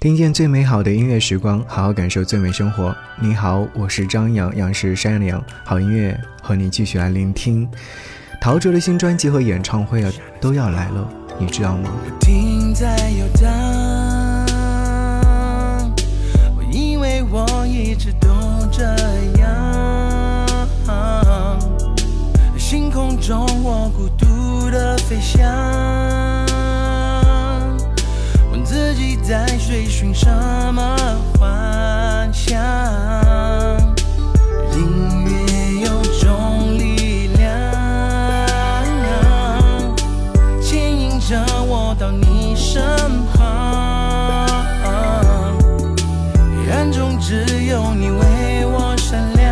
听见最美好的音乐时光，好好感受最美生活。你好，我是张扬，杨是山羊，好音乐和你继续来聆听。陶喆的新专辑和演唱会啊都要来了，你知道吗？停在游荡，我以为我一直都这样。星空中，我孤独的飞翔。自己在追寻什么幻想？音乐有种力量，牵引着我到你身旁。黑暗中只有你为我闪亮，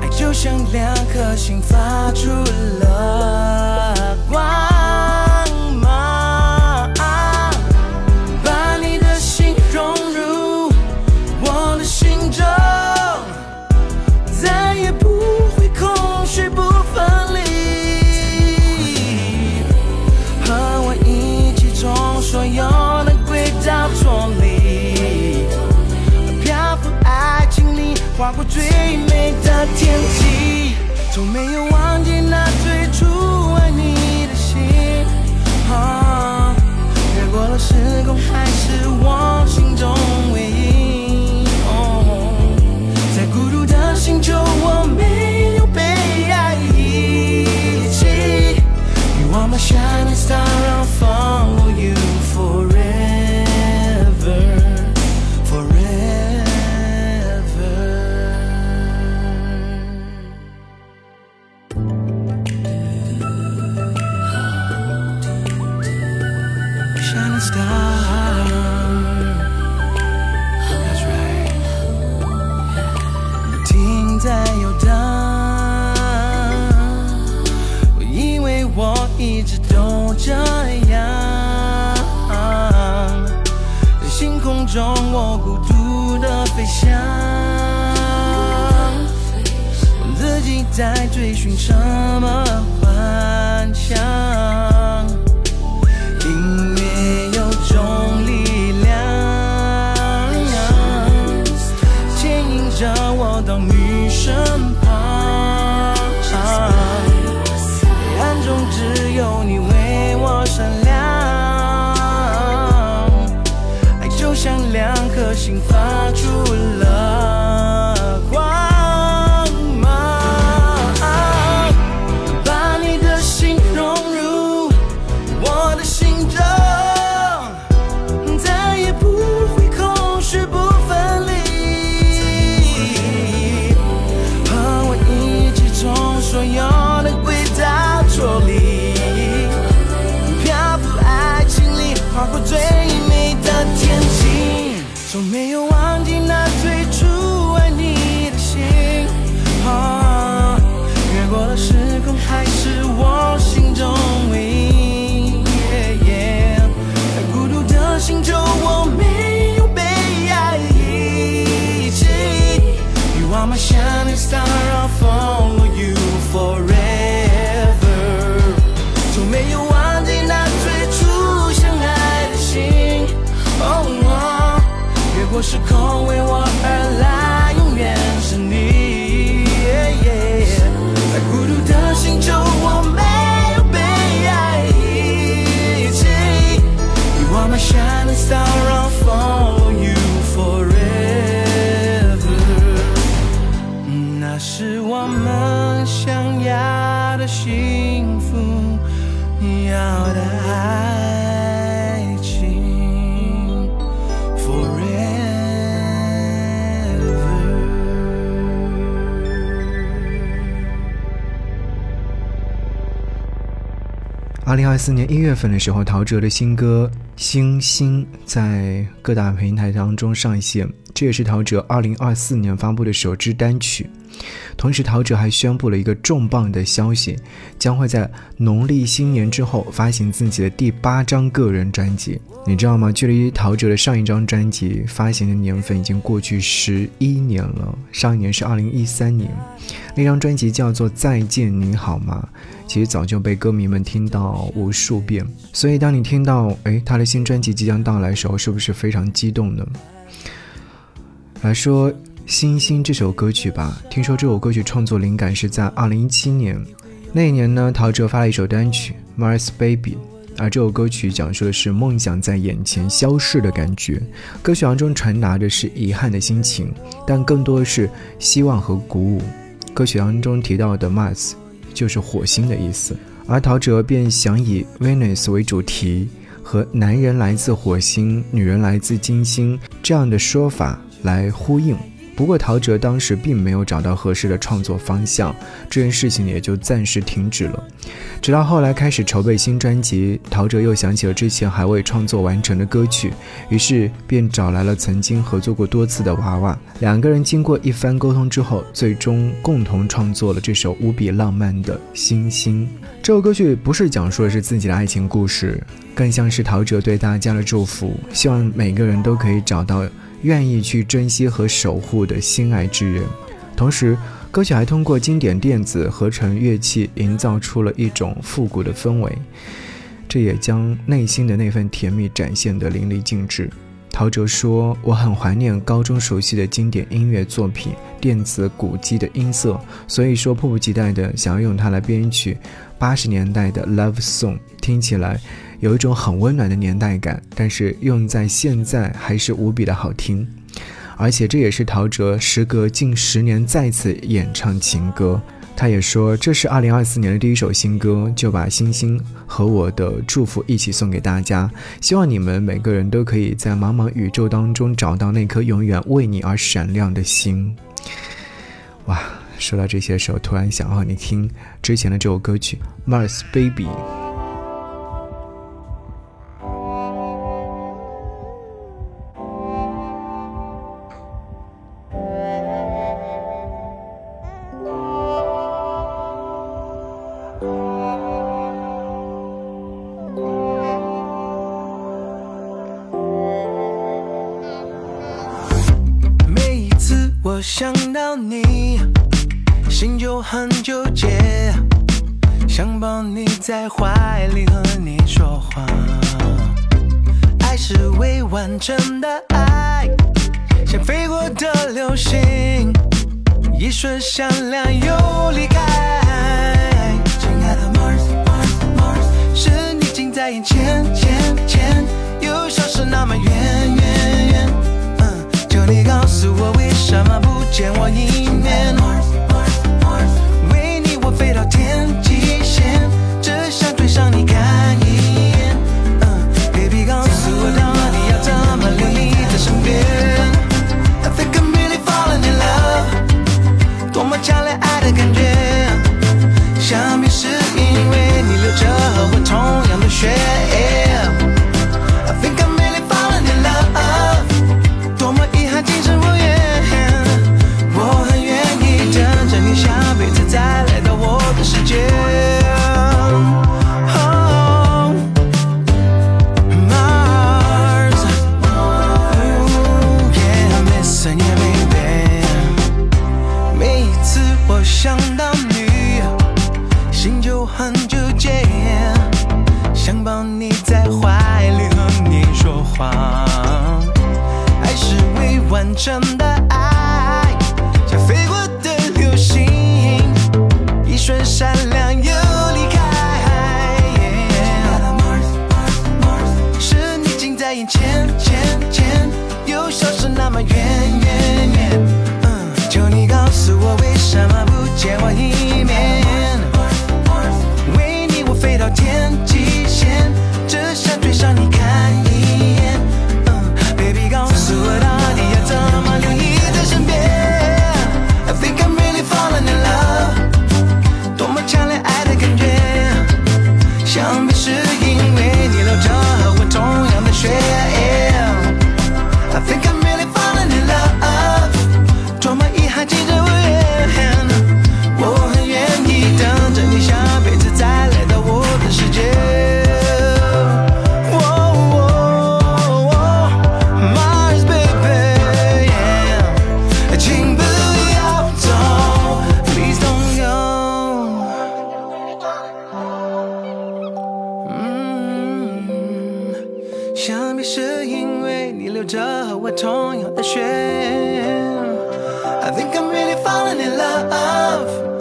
爱就像两颗心发出了想自己在追寻什么幻想。二零二四年一月份的时候，陶喆的新歌《星星》在各大平台当中上线，这也是陶喆二零二四年发布的首支单曲。同时，陶喆还宣布了一个重磅的消息，将会在农历新年之后发行自己的第八张个人专辑。你知道吗？距离陶喆的上一张专辑发行的年份已经过去十一年了，上一年是二零一三年，那张专辑叫做《再见你好吗》，其实早就被歌迷们听到无数遍。所以，当你听到哎他的新专辑即将到来的时候，是不是非常激动呢？来说。《星星》这首歌曲吧，听说这首歌曲创作灵感是在二零一七年，那一年呢，陶喆发了一首单曲《Mars Baby》，而这首歌曲讲述的是梦想在眼前消逝的感觉，歌曲当中传达的是遗憾的心情，但更多的是希望和鼓舞。歌曲当中提到的 Mars 就是火星的意思，而陶喆便想以 Venus 为主题，和男人来自火星，女人来自金星这样的说法来呼应。不过，陶喆当时并没有找到合适的创作方向，这件事情也就暂时停止了。直到后来开始筹备新专辑，陶喆又想起了之前还未创作完成的歌曲，于是便找来了曾经合作过多次的娃娃。两个人经过一番沟通之后，最终共同创作了这首无比浪漫的《星星》。这首歌曲不是讲述的是自己的爱情故事，更像是陶喆对大家的祝福，希望每个人都可以找到。愿意去珍惜和守护的心爱之人，同时，歌曲还通过经典电子合成乐器，营造出了一种复古的氛围，这也将内心的那份甜蜜展现得淋漓尽致。陶喆说：“我很怀念高中熟悉的经典音乐作品，电子鼓机的音色，所以说迫不及待的想要用它来编曲八十年代的 love song，听起来。”有一种很温暖的年代感，但是用在现在还是无比的好听，而且这也是陶喆时隔近十年再次演唱情歌。他也说这是二零二四年的第一首新歌，就把星星和我的祝福一起送给大家，希望你们每个人都可以在茫茫宇宙当中找到那颗永远为你而闪亮的星。哇，说到这些时候，突然想和你听之前的这首歌曲《Mars Baby》。我想到你，心就很纠结，想抱你在怀里和你说话。爱是未完成的爱，像飞过的流星，一瞬闪亮又离开。亲爱的 Mars，Mars，Mars，是你近在眼前，前前，又消失那么远。你告诉我为什么不。见我一面，为你我飞到天 是因为你流着和我同样的血。I think I'm really falling in love，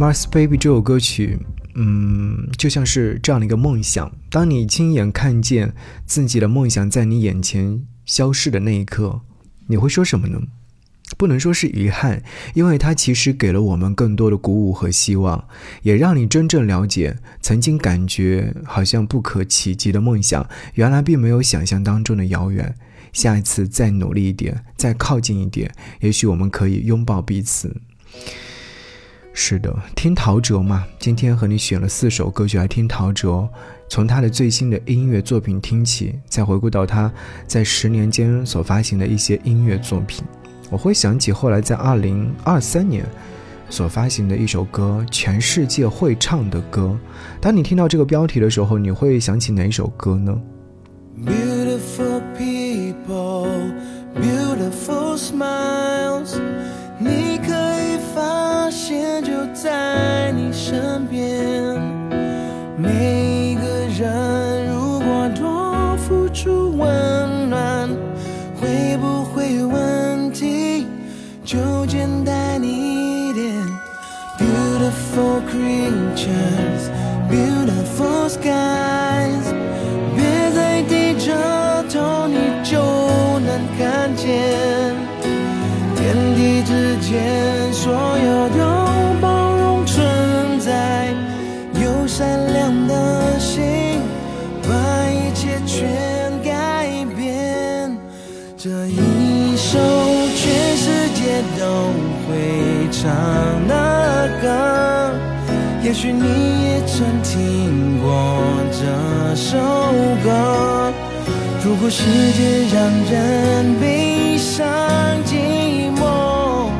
Mars Baby 这首歌曲，嗯，就像是这样的一个梦想。当你亲眼看见自己的梦想在你眼前消逝的那一刻，你会说什么呢？不能说是遗憾，因为它其实给了我们更多的鼓舞和希望，也让你真正了解曾经感觉好像不可企及的梦想，原来并没有想象当中的遥远。下一次再努力一点，再靠近一点，也许我们可以拥抱彼此。是的，听陶喆嘛，今天和你选了四首歌曲来听陶喆，从他的最新的音乐作品听起，再回顾到他在十年间所发行的一些音乐作品，我会想起后来在二零二三年所发行的一首歌《全世界会唱的歌》。当你听到这个标题的时候，你会想起哪一首歌呢？Beautiful creatures, beautiful skies。别再低着头，你就能看见天地之间 许你也曾听过这首歌。如果世界让人悲伤寂寞，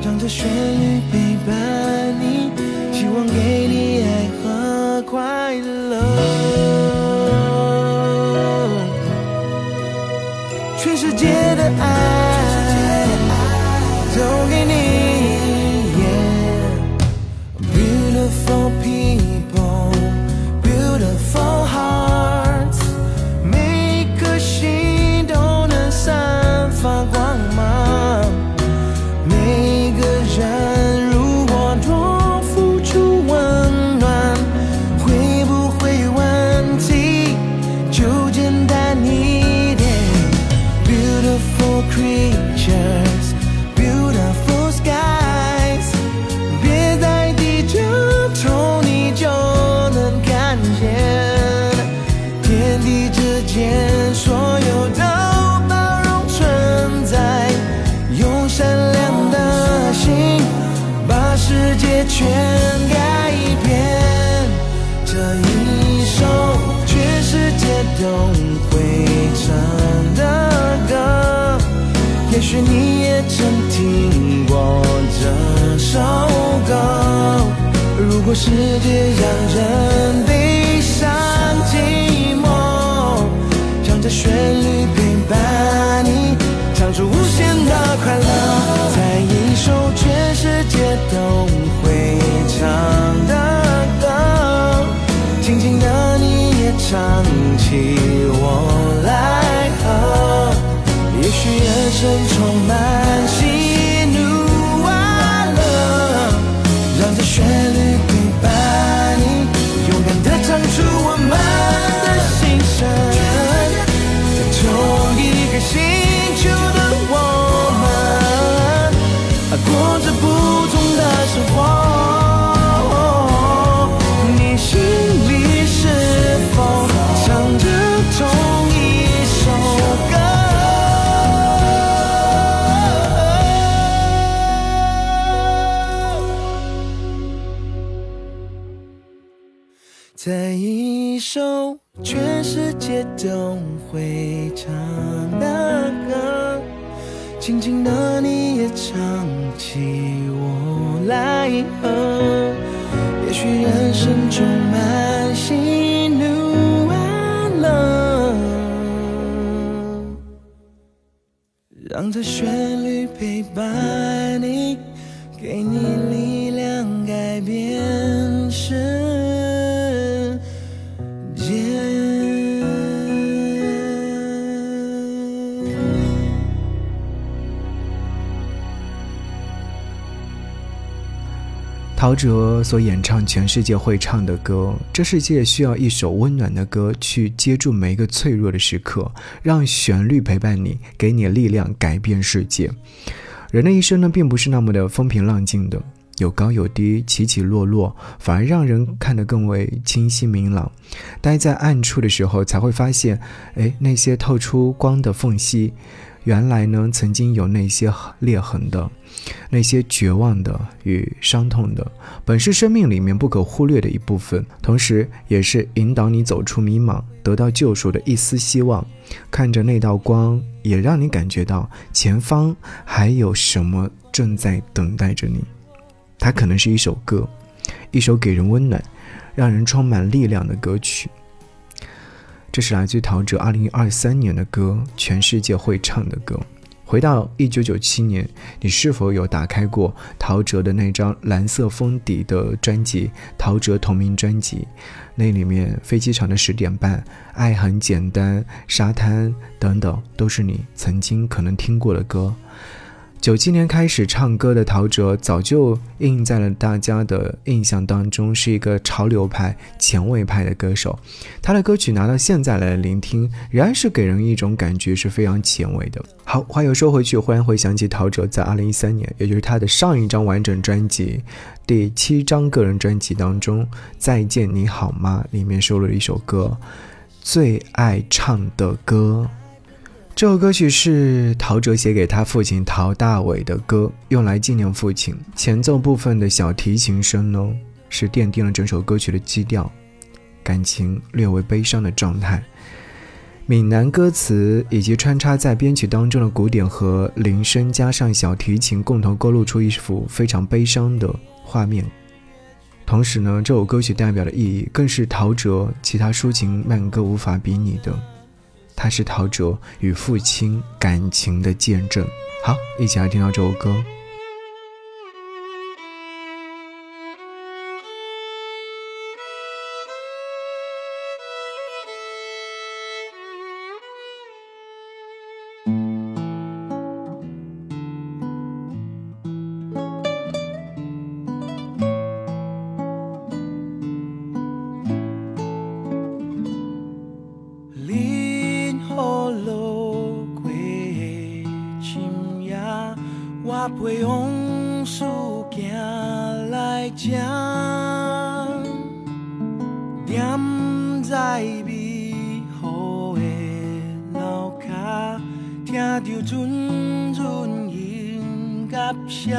让这旋律陪伴你，希望给你爱和快乐。全世界的爱让人悲伤寂寞，让这旋律陪伴你，唱出无限的快乐。在一首全世界都会唱的歌，静静的你也唱起我来和。也许人生首全世界都会唱的歌，静静的你也唱起我来和。也许人生充满喜怒哀乐，让这旋律陪伴你，给你力量，改变世陶喆所演唱全世界会唱的歌，这世界需要一首温暖的歌去接住每一个脆弱的时刻，让旋律陪伴你，给你力量，改变世界。人的一生呢，并不是那么的风平浪静的，有高有低，起起落落，反而让人看得更为清晰明朗。待在暗处的时候，才会发现，哎，那些透出光的缝隙。原来呢，曾经有那些裂痕的，那些绝望的与伤痛的，本是生命里面不可忽略的一部分，同时也是引导你走出迷茫、得到救赎的一丝希望。看着那道光，也让你感觉到前方还有什么正在等待着你。它可能是一首歌，一首给人温暖、让人充满力量的歌曲。这是来自陶喆2023年的歌，全世界会唱的歌。回到1997年，你是否有打开过陶喆的那张蓝色封底的专辑《陶喆同名专辑》？那里面《飞机场的十点半》《爱很简单》《沙滩》等等，都是你曾经可能听过的歌。九七年开始唱歌的陶喆，早就印在了大家的印象当中，是一个潮流派、前卫派的歌手。他的歌曲拿到现在来聆听，仍然是给人一种感觉是非常前卫的。好，话又说回去，忽然回想起陶喆在二零一三年，也就是他的上一张完整专辑第七张个人专辑当中，《再见你好吗》里面收录了一首歌，最爱唱的歌。这首歌曲是陶喆写给他父亲陶大伟的歌，用来纪念父亲。前奏部分的小提琴声呢，是奠定了整首歌曲的基调，感情略为悲伤的状态。闽南歌词以及穿插在编曲当中的鼓点和铃声，加上小提琴，共同勾勒出一幅非常悲伤的画面。同时呢，这首歌曲代表的意义，更是陶喆其他抒情慢歌无法比拟的。它是陶喆与父亲感情的见证。好，一起来听到这首歌。陪往事行来这，踮在美好的楼骹，听着阵阵音乐声，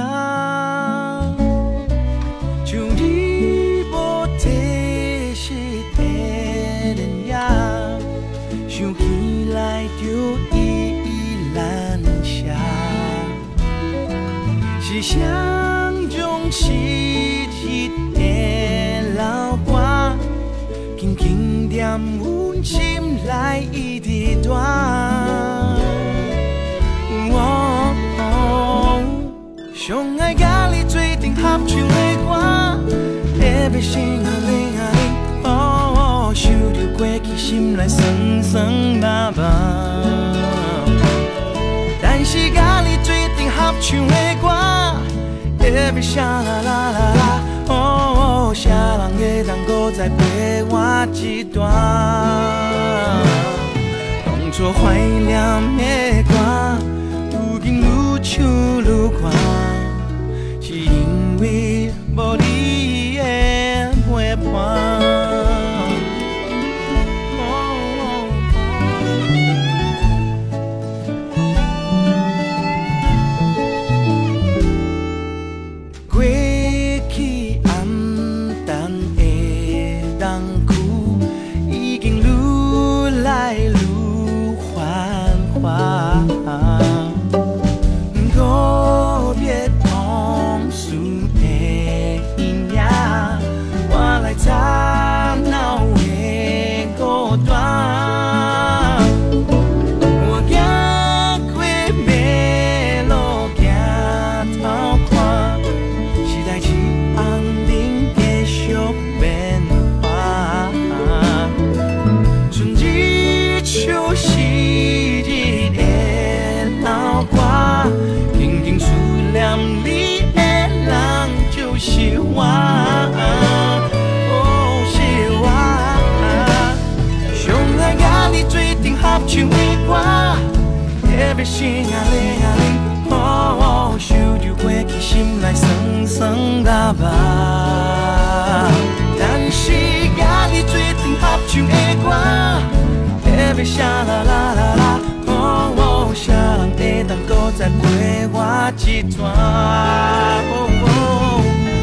经典阮心内一直在想爱甲你做阵合唱的歌 every shingalingaling oh 想到过去心内酸酸麻麻但是甲你做阵合唱的歌 every sha la la la la 哦，啥人会当搁再陪我一段？当初怀念的歌，如今愈唱愈寒，一段？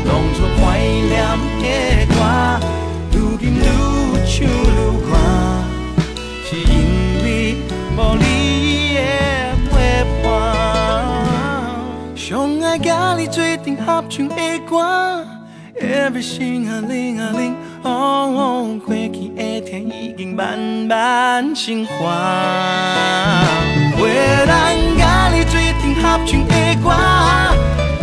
当初怀念的歌，如今愈唱愈寒，是因为无你的陪伴。上爱甲你做阵合唱的歌，Everything 啊零啊零，哦哦，过去的天已经慢慢升华。为咱甲你做合唱的歌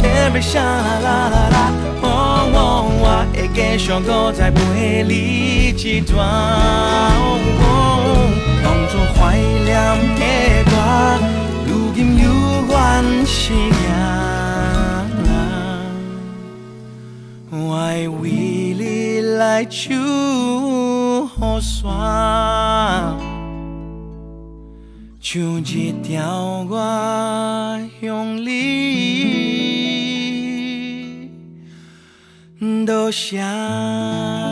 ，Everything 啦啦啦啦，哦哦，我会继续搁再陪你一段。当作怀念的歌，如今犹原是行。我会为你来唱雨伞，唱一条我用力多想